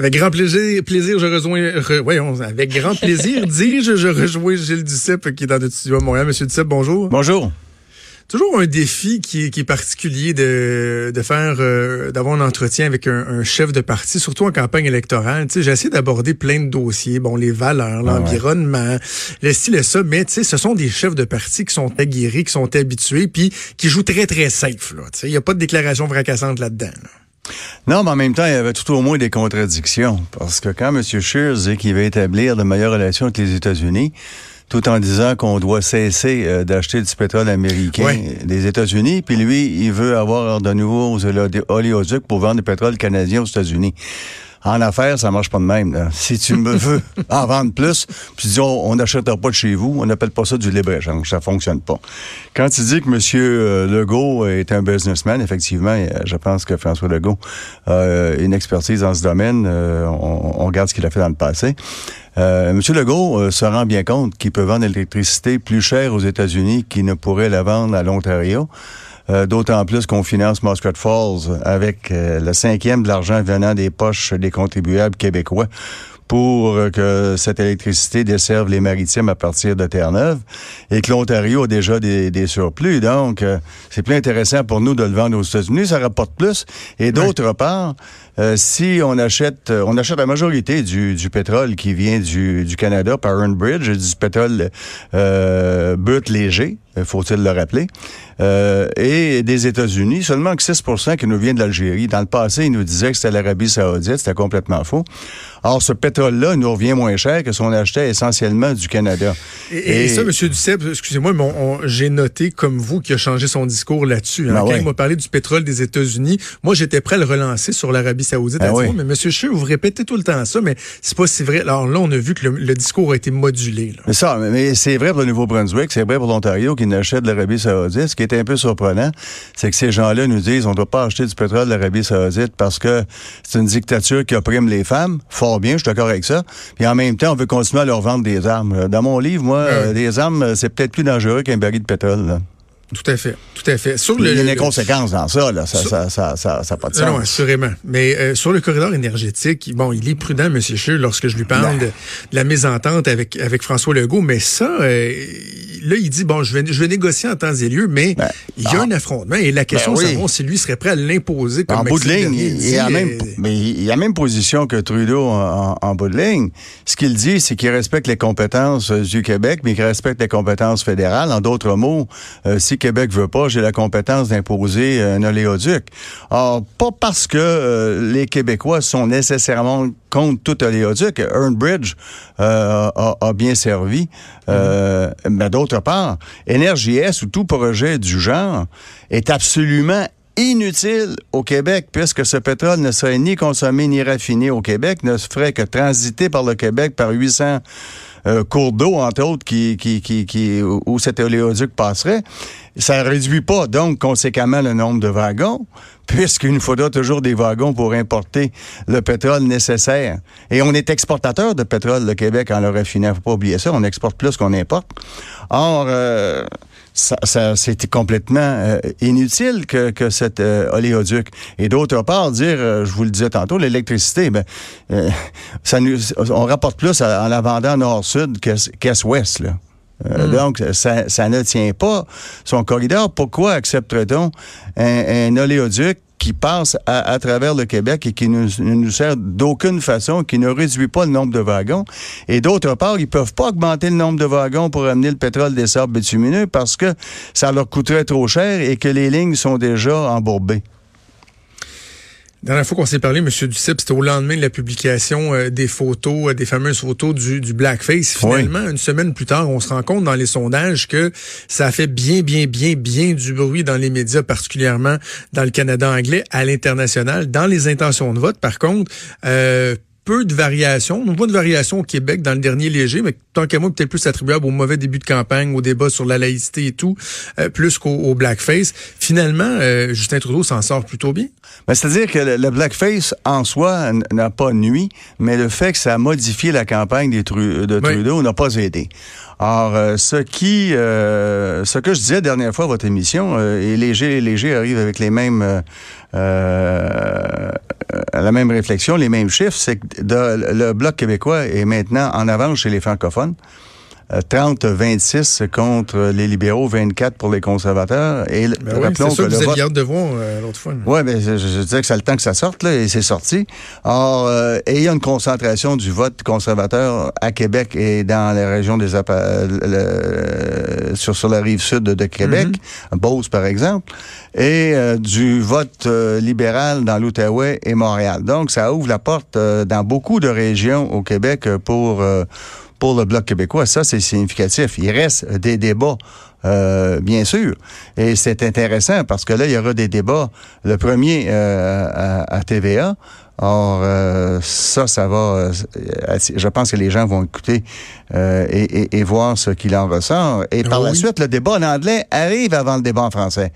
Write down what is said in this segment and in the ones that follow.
Avec grand plaisir, plaisir je rejoins, voyons, avec grand plaisir, dis-je, je rejoins Gilles Duceppe qui est dans notre studio à Montréal. Monsieur Duceppe, bonjour. Bonjour. Toujours un défi qui est, qui est particulier de, de faire, euh, d'avoir un entretien avec un, un, chef de parti, surtout en campagne électorale. Tu sais, j'ai essayé d'aborder plein de dossiers, bon, les valeurs, ah l'environnement, le style et ça, mais tu sais, ce sont des chefs de parti qui sont aguerris, qui sont habitués, puis qui jouent très, très safe. Tu sais, il n'y a pas de déclaration fracassante là-dedans. là dedans non, mais en même temps, il y avait tout au moins des contradictions. Parce que quand M. Scheer dit qu'il va établir de meilleures relations avec les États-Unis, tout en disant qu'on doit cesser euh, d'acheter du pétrole américain des États-Unis, puis lui, il veut avoir de nouveaux oléoducs pour vendre du pétrole canadien aux États-Unis. En affaires, ça marche pas de même. Si tu me veux en vendre plus, puis dis on n'achètera pas de chez vous, on n'appelle pas ça du libre-échange. Ça fonctionne pas. Quand tu dis que M. Euh, Legault est un businessman, effectivement, euh, je pense que François Legault a une expertise dans ce domaine. On, on regarde ce qu'il a fait dans le passé. Euh, M. Legault euh, se rend bien compte qu'il peut vendre l'électricité plus chère aux États-Unis qu'il ne pourrait la vendre à l'Ontario. Euh, d'autant plus qu'on finance Muscat Falls avec le cinquième de l'argent venant des poches des contribuables québécois pour que cette électricité desserve les maritimes à partir de Terre-Neuve et que l'Ontario a déjà des, surplus. Donc, c'est plus intéressant pour nous de le vendre aux États-Unis, ça rapporte plus. Et d'autre part, euh, si on achète, euh, on achète la majorité du, du pétrole qui vient du, du Canada par Bridge, du pétrole euh, brut léger, faut-il le rappeler, euh, et des États-Unis, seulement que 6% qui nous vient de l'Algérie. Dans le passé, ils nous disaient que c'était l'Arabie saoudite, c'était complètement faux. Or, ce pétrole-là nous revient moins cher que si on achetait essentiellement du Canada. Et, ça, M. Duceppe, excusez-moi, mais j'ai noté, comme vous, qui a changé son discours là-dessus. Hein. Ben Quand il m'a parlé du pétrole des États-Unis, moi, j'étais prêt à le relancer sur l'Arabie saoudite. Ben mais M. Chou, vous répétez tout le temps ça, mais c'est pas si vrai. Alors là, on a vu que le, discours a été modulé. Mais ça, mais c'est vrai pour le Nouveau-Brunswick, c'est vrai pour l'Ontario qui n'achète de l'Arabie saoudite. Ce qui est un peu surprenant, c'est que ces gens-là nous disent on ne doit pas acheter du pétrole de l'Arabie saoudite parce que c'est une dictature qui opprime les femmes. Fort bien, je suis d'accord avec ça. Puis en même temps, on veut continuer à leur vendre des armes. Dans mon livre, moi, des armes, c'est peut-être plus dangereux qu'un baril de pétrole. Tout à fait, tout à fait. Sur il y a des conséquences dans ça, là. Ça, ça, ça, ça, pas de sens. Non, assurément. Mais euh, sur le corridor énergétique, bon, il est prudent, M. Scheer, lorsque je lui parle de, la mésentente avec, avec François Legault, mais ça, euh, là, il dit, bon, je vais, je vais négocier en temps et lieu, mais ben, il y a ah. un affrontement et la question, c'est ben si lui serait prêt à l'imposer comme En bout de ligne, il, a même, mais il a même position que Trudeau en, en, bout de ligne. Ce qu'il dit, c'est qu'il respecte les compétences euh, du Québec, mais qu'il respecte les compétences fédérales. En d'autres mots, euh, si Québec veut pas, j'ai la compétence d'imposer un oléoduc. Or, pas parce que euh, les Québécois sont nécessairement contre tout oléoduc. Earnbridge euh, a, bien servi. Euh, mais d'autre part, S ou tout projet du genre est absolument inutile au Québec, puisque ce pétrole ne serait ni consommé ni raffiné au Québec, ne ferait que transiter par le Québec par 800 euh, cours d'eau, entre autres, qui, qui, qui, qui, où cet oléoduc passerait. Ça ne réduit pas, donc, conséquemment, le nombre de wagons, puisqu'il nous faudra toujours des wagons pour importer le pétrole nécessaire. Et on est exportateur de pétrole, le Québec, en le raffinant. faut pas oublier ça. On exporte plus qu'on importe. Or, euh, ça, ça c'était complètement euh, inutile que, que cet euh, oléoduc. Et d'autre part, dire, euh, je vous le disais tantôt, l'électricité, ben, ça nous, on rapporte plus en la vendant nord-sud qu'est-ouest. Là. Hmm. Donc, ça, ça, ne tient pas son corridor. Pourquoi accepterait-on un, un oléoduc qui passe à, travers le Québec et qui ne nous, sert d'aucune façon, qui ne réduit pas le nombre de wagons. Et d'autre part, ils peuvent pas augmenter le nombre de wagons pour amener le pétrole des sables bitumineux parce que ça leur coûterait trop cher et que les lignes sont déjà embourbées. La dernière fois qu'on s'est parlé, M. Duceppe, c'était au lendemain de la publication euh, des photos, euh, des fameuses photos du, du blackface. Finalement, une semaine plus tard, on se rend compte dans les sondages que ça a fait bien, bien, bien, bien du bruit dans les médias, particulièrement dans le Canada anglais, à l'international. Dans les intentions de vote, par contre, euh, peu de variations. On voit de variations au Québec dans le dernier léger, mais tant qu'à moi, peut-être plus attribuable au mauvais début de campagne, au débat sur la laïcité et tout, euh, plus qu'au blackface. Finalement, euh, Justin Trudeau s'en sort plutôt bien. Ben, c'est-à-dire que le, blackface en soi n'a pas nuit, mais le fait que ça a modifié la campagne des de Trudeau n'a pas aidé. Alors, ce qui, ce que je disais dernière fois à votre émission, et Léger, Léger arrive avec les mêmes, la même réflexion, les mêmes chiffres, c'est que le Bloc québécois est maintenant en avance chez les francophones. 30-26 contre les libéraux, 24 pour les conservateurs. Et ben oui, rappelons que, que vous vote... de voir euh, l'autre fois. Oui, mais je, je, disais que c'est le temps que ça sorte, là, et c'est sorti. Or, euh, et il y a une concentration du vote conservateur à Québec et dans les régions des euh, sur, sur la rive sud de, Québec, mm Beauce par exemple, et euh, du vote libéral dans l'Outaouais et Montréal. Donc, ça ouvre la porte dans beaucoup de régions au Québec pour pour le Bloc québécois. Ça, c'est significatif. Il reste des débats. Euh, bien sûr. Et c'est intéressant parce que là, il y aura des débats. Le premier euh, à, TVA. Or, euh, ça, ça va. je pense que les gens vont écouter et, voir ce qu'il en ressort. Et par la suite, le débat en anglais arrive avant le débat en français.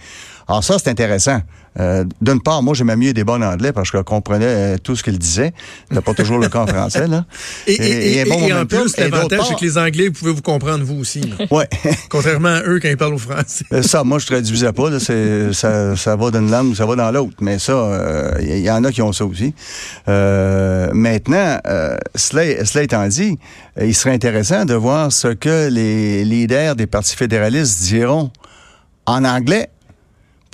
Alors ça, c'est intéressant. Euh, d'une part, moi, j'aimais mieux des bons anglais parce que je comprenais euh, tout ce qu'il disait. C'était pas toujours le cas en français, là. Et, en plus, l'avantage, c'est que les Anglais, vous pouvez vous comprendre, vous aussi. Ouais. Contrairement à eux quand ils parlent au français. Euh, ça, moi, je traduisais pas. Là, ça, ça va d'une langue, ça va dans l'autre. Mais ça, il y, en a qui ont ça aussi. maintenant, cela, cela étant dit, il serait intéressant de voir ce que les leaders des partis fédéralistes diront en anglais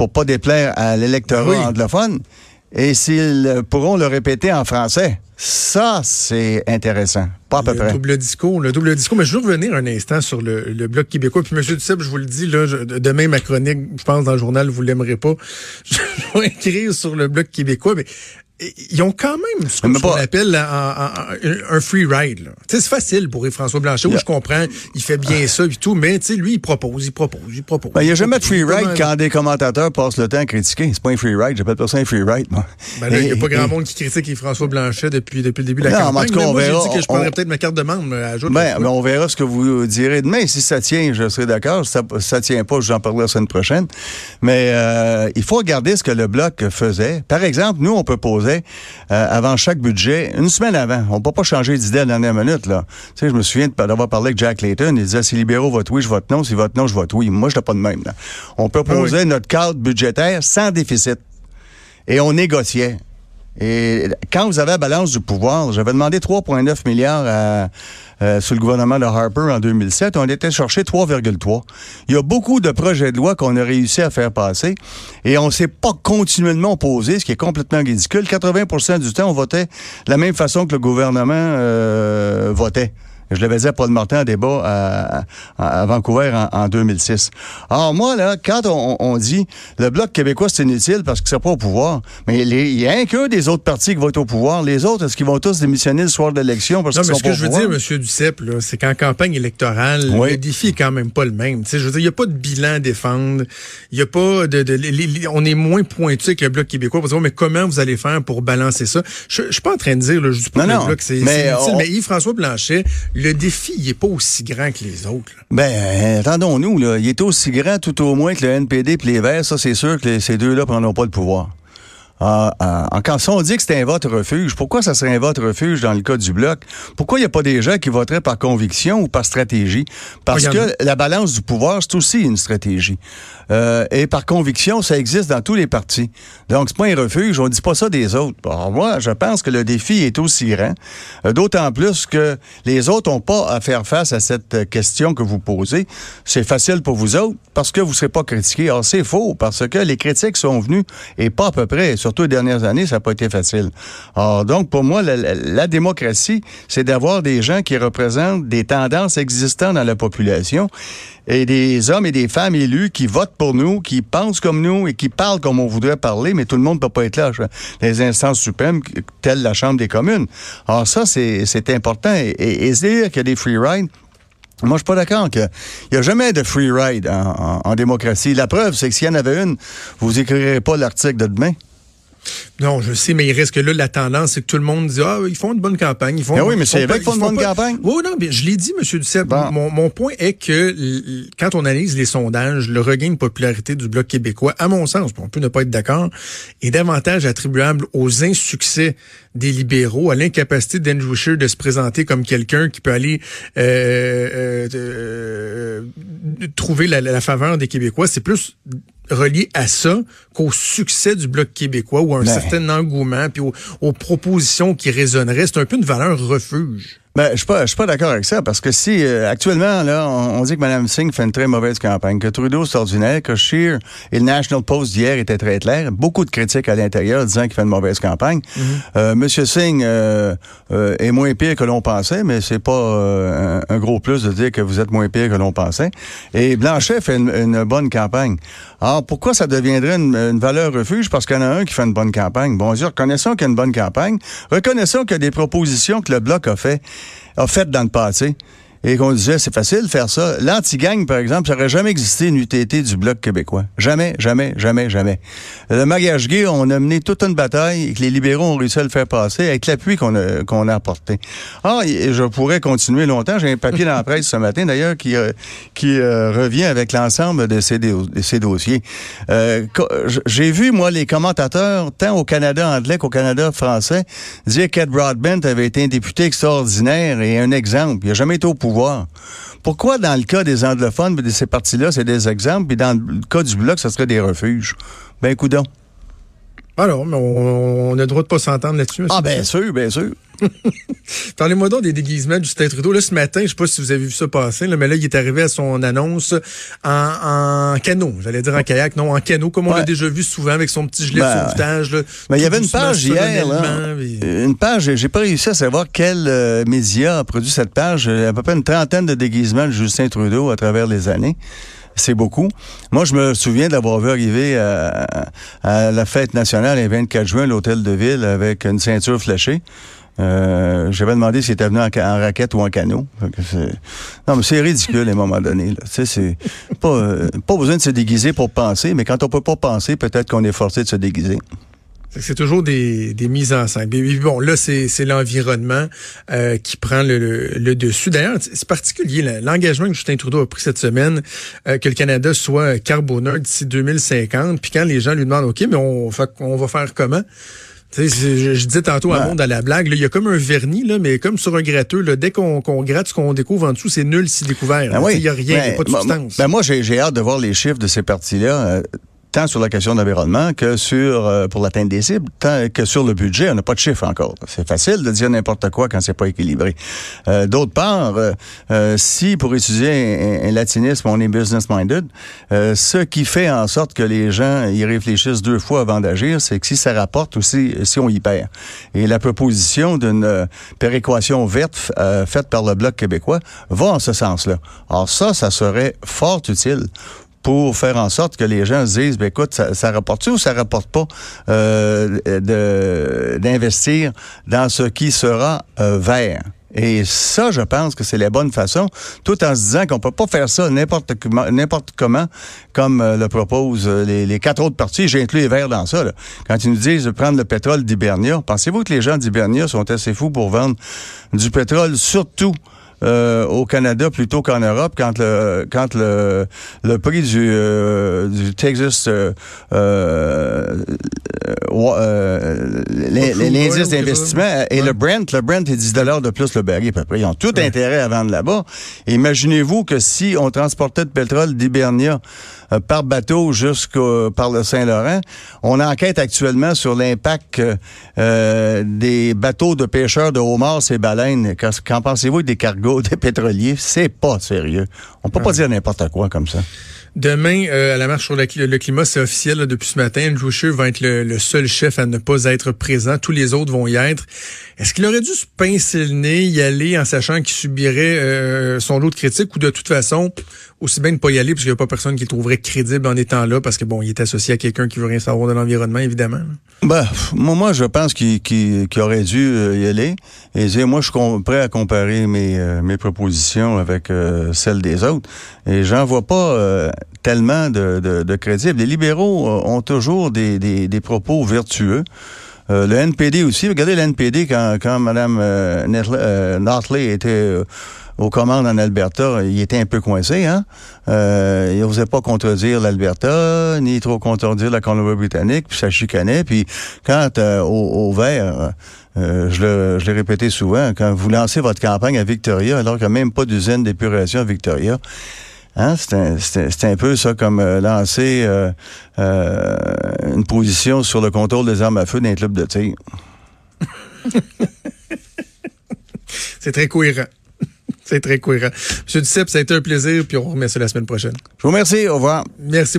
pour pas déplaire à l'électorat anglophone et s'ils pourront le répéter en français. Ça, c'est intéressant. Pas à peu le Double discours, le double discours. Mais je veux revenir un instant sur le, bloc québécois. Puis, M. Duceppe, je vous le dis, là, demain, ma chronique, je pense, dans le journal, vous l'aimerez pas. Je vais écrire sur le bloc québécois. Mais ils ont quand même ce qu'on appelle un, free ride. C'est facile pour François Blanchet, où je comprends, il fait bien ça et tout, mais lui, il propose, il propose, il propose. Ben, il n'y a jamais de free ride quand des commentateurs passent le temps à critiquer. C'est pas un free ride, j'appelle pas ça un free ride, moi. Ben il n'y a pas grand monde qui critique François Blanchet depuis, depuis le début de la campagne. mais moi, j'ai dit que je prendrais peut-être ma carte de membre. Euh, ben, on verra ce que vous direz demain. Si ça tient, je serai d'accord. Si ça, ça tient pas, j'en parlerai la semaine prochaine. Mais euh, il faut regarder ce que le Bloc faisait. Par exemple, nous, on peut poser... Euh, avant chaque budget, une semaine avant. On peut pas changer d'idée à la dernière minute, là. Tu sais, je me souviens d'avoir parlé avec Jack Layton. Il disait, si libéraux votent oui, je vote non. Si vote non, je vote oui. Moi, je n'étais pas de même, là. On proposait ah notre cadre budgétaire sans déficit. Et on négociait. Et quand vous avez la balance du pouvoir, j'avais demandé 3,9 milliards à, euh, le gouvernement de Harper en 2007. On était cherché 3,3. Il y a beaucoup de projets de loi qu'on a réussi à faire passer et on s'est pas continuellement opposé, ce qui est complètement ridicule. 80% du temps, on votait de la même façon que le gouvernement euh, votait. Je l'avais dit à Paul Martin en débat à, Vancouver en, 2006. Alors moi, là, quand on, dit le Bloc québécois, c'est inutile parce qu'il ne pas au pouvoir, mais il y a un qu'un des autres partis qui va être au pouvoir. Les autres, est-ce qu'ils vont tous démissionner le soir de l'élection parce qu'ils sont ce que je veux dire, M. Duceppe, c'est qu'en campagne électorale, le défi est quand même pas le même. je veux dire, il n'y a pas de bilan à défendre. Il y a pas de, on est moins pointu que le Bloc québécois. Mais comment vous allez faire pour balancer ça? Je, ne suis pas en train de dire, là, je dis pas que le Bloc, c'est inutile, mais Yves-François Blanchet, le défi, il n'est pas aussi grand que les autres. Ben, attendons-nous, là. Il est aussi grand tout au moins que le NPD et les Verts. Ça, c'est sûr que ces deux-là prendront pas le pouvoir. Ah, ah, quand on dit que c'est un vote refuge, pourquoi ça serait un vote refuge dans le cas du bloc? Pourquoi il n'y a pas des gens qui voteraient par conviction ou par stratégie? Parce que la balance du pouvoir, c'est aussi une stratégie. Euh, et par conviction, ça existe dans tous les partis. Donc, c'est pas un refuge, on dit pas ça des autres. Alors, moi, je pense que le défi est aussi grand, euh, d'autant plus que les autres n'ont pas à faire face à cette question que vous posez. C'est facile pour vous autres parce que vous ne serez pas critiqués. Alors, c'est faux, parce que les critiques sont venues et pas à peu près surtout les dernières années, ça n'a pas été facile. Alors, donc, pour moi, la, démocratie, c'est d'avoir des gens qui représentent des tendances existantes dans la population et des hommes et des femmes élus qui votent pour nous, qui pensent comme nous et qui parlent comme on voudrait parler, mais tout le monde ne peut pas être là. Les instances suprêmes, telles la Chambre des communes. Alors ça, c'est important. Et, dire qu'il y a des free rides, moi, je suis pas d'accord qu'il n'y a jamais de free ride en, démocratie. La preuve, c'est que s'il y en avait une, vous écrirez pas l'article de demain. Non, je sais, mais il reste que là, la tendance, c'est que tout le monde dit, ah, ils font une bonne campagne. Ils font, ben oui, mais c'est vrai qu'ils font une bonne campagne. Oui, non, mais je l'ai dit, M. Duceppe. Mon, mon, point est que quand on analyse les sondages, le regain de popularité du Bloc québécois, à mon sens, on peut ne pas être d'accord, est davantage attribuable aux insuccès des libéraux, à l'incapacité d'Andrew Scheer de se présenter comme quelqu'un qui peut aller euh, euh, euh trouver la, la faveur des Québécois. C'est plus relié à ça qu'au succès du Bloc québécois ou à un ben. certain engouement, puis aux, propositions qui résonneraient. C'est un peu une valeur refuge. Ben, je suis pas, je suis pas d'accord avec ça parce que si euh, actuellement là, on, dit que Mme Singh fait une très mauvaise campagne, que Trudeau c'est ordinaire, que Scheer et le National Post d'hier étaient très clairs, beaucoup de critiques à l'intérieur disant qu'il fait une mauvaise campagne. Mm-hmm. euh, Monsieur Singh euh, euh, est moins pire que l'on pensait, mais c'est pas un, gros plus de dire que vous êtes moins pire que l'on pensait. Et Blanchet fait une, bonne campagne. Alors pourquoi ça deviendrait une, valeur refuge? Parce qu'il y en a un qui fait une bonne campagne. Bon, reconnaissons qu'il y a une bonne campagne, reconnaissons qu'il y a des propositions que le bloc a fait a fait dans le passé et qu'on disait c'est facile de faire ça. L'anti-gang, par exemple, ça n'aurait jamais existé une UTT du Bloc québécois. Jamais, jamais, jamais, jamais. Le mariage gay, on a mené toute une bataille et que les libéraux ont réussi à le faire passer avec l'appui qu'on a, qu'on a apporté. Ah, je pourrais continuer longtemps. J'ai un papier dans la presse ce matin, d'ailleurs, qui, euh, qui euh, revient avec l'ensemble de ces, de ces dossiers. Euh, j'ai vu, moi, les commentateurs, tant au Canada anglais qu'au Canada français, dire qu'Ed Broadbent avait été un député extraordinaire et un exemple. Il n'a jamais été au pouvoir pourquoi, dans le cas des anglophones de ces partis-là, c'est des exemples, puis dans le cas du bloc, ce serait des refuges? Ben, coudon. Alors, mais on, a le droit de pas s'entendre là-dessus. Ah, bien sûr, bien sûr. Parlez-moi donc des déguisements du Justin Trudeau. Là, ce matin, je sais pas si vous avez vu ça passer, mais là, il est arrivé à son annonce en, canot. J'allais dire en kayak, non, en canot, comme on l'a déjà vu souvent avec son petit gilet de ben, sauvetage. mais il y avait une page hier, une page, j'ai pas réussi à savoir quel euh, média a produit cette page. Il y a à peu près une trentaine de déguisements de Justin Trudeau à travers les années c'est beaucoup. Moi, je me souviens d'avoir vu arriver à, la fête nationale le 24 juin l'hôtel de ville avec une ceinture fléchée. Euh, J'avais demandé s'il était venu en, raquette ou en canot. Non, mais c'est ridicule à un moment donné. C'est pas, euh, pas besoin de se déguiser pour penser, mais quand on peut pas penser, peut-être qu'on est forcé de se déguiser. C'est toujours des, des, mises en scène. Mais bon, là, c'est l'environnement euh, qui prend le, le, dessus. D'ailleurs, c'est particulier l'engagement que Justin Trudeau a pris cette semaine, euh, que le Canada soit carboneur d'ici 2050. Puis quand les gens lui demandent, OK, mais on, on va faire comment? je, je, disais tantôt à monde à la blague, il y a comme un vernis, là, mais comme sur un gratteux, là, dès qu'on gratte ce qu'on découvre en dessous, c'est nul si découvert. Ben il n'y a rien, il n'y a pas de substance. Ben moi, j'ai hâte de voir les chiffres de ces parties-là. Euh, tant sur la question d'environnement que sur euh, pour l'atteinte des cibles, tant que sur le budget, on n'a pas de chiffre encore. C'est facile de dire n'importe quoi quand c'est pas équilibré. Euh, D'autre part, euh, euh, si pour étudier un, latinisme, on est business-minded, ce qui fait en sorte que les gens y réfléchissent deux fois avant d'agir, c'est que si ça rapporte ou si, si on y perd. Et la proposition d'une péréquation verte faite par le Bloc québécois va en ce sens-là. Alors ça, ça serait fort utile pour faire en sorte que les gens se disent, ben écoute, ça, ça rapporte-tu ou ça rapporte pas euh, d'investir dans ce qui sera euh, vert? Et ça, je pense que c'est la bonne façon, tout en se disant qu'on peut pas faire ça n'importe comment, comme euh, le proposent euh, les, les, quatre autres partis. J'ai inclus les Verts dans ça. Là. Quand ils nous disent de prendre le pétrole d'Hibernia, pensez-vous que les gens d'Hibernia sont assez fous pour vendre du pétrole, surtout euh, au Canada plutôt qu'en Europe quand le quand le, le prix du, euh, du Texas euh, euh, euh l'indice d'investissement et le Brent, le Brent est 10 dollars de plus le baril à peu près. Ils ont tout intérêt à vendre là-bas. Imaginez-vous que si on transportait de pétrole d'Hibernia par bateau jusqu'au par le Saint-Laurent, on enquête actuellement sur l'impact des bateaux de pêcheurs de homards et baleines. Qu'en pensez-vous des cargos des pétroliers, c'est pas sérieux. On peut pas dire n'importe quoi comme ça. Demain, euh, à la marche sur le, climat, c'est officiel depuis ce matin. Andrew Scheer va être le, seul chef à ne pas être présent. Tous les autres vont y être. Est-ce qu'il aurait dû se pincer le nez, y aller en sachant qu'il subirait euh, son lot de critiques ou de toute façon, aussi bien ne pas y aller parce qu'il n'y a pas personne qui le trouverait crédible en étant là parce que bon, il est associé à quelqu'un qui veut rien savoir de l'environnement, évidemment. Ben, moi, je pense qu'il aurait dû euh, y aller. Et moi, je suis prêt à comparer mes, mes propositions avec celles des autres. Et j'en vois pas tellement de, de, de crédible. Les libéraux ont toujours des, des, des propos vertueux. Euh, le NPD aussi. Regardez le NPD quand, quand Mme euh, euh était euh, aux commandes en Alberta, il était un peu coincé. Hein? Euh, il n'osait pas contredire l'Alberta, ni trop contredire la Colombie-Britannique, puis ça chicanait. Puis quand au, au, vert, je l'ai répété souvent, quand vous lancez votre campagne à Victoria, alors qu'il n'y a même pas d'usine d'épuration à Victoria, Hein? C'est un, peu ça comme euh, lancer euh, euh, une position sur le contrôle des armes à feu d'un club de tir. C'est très cohérent. C'est très cohérent. Monsieur Duceppe, ça a été un plaisir, puis on remet ça la semaine prochaine. Je vous remercie. Au revoir. Merci, bonne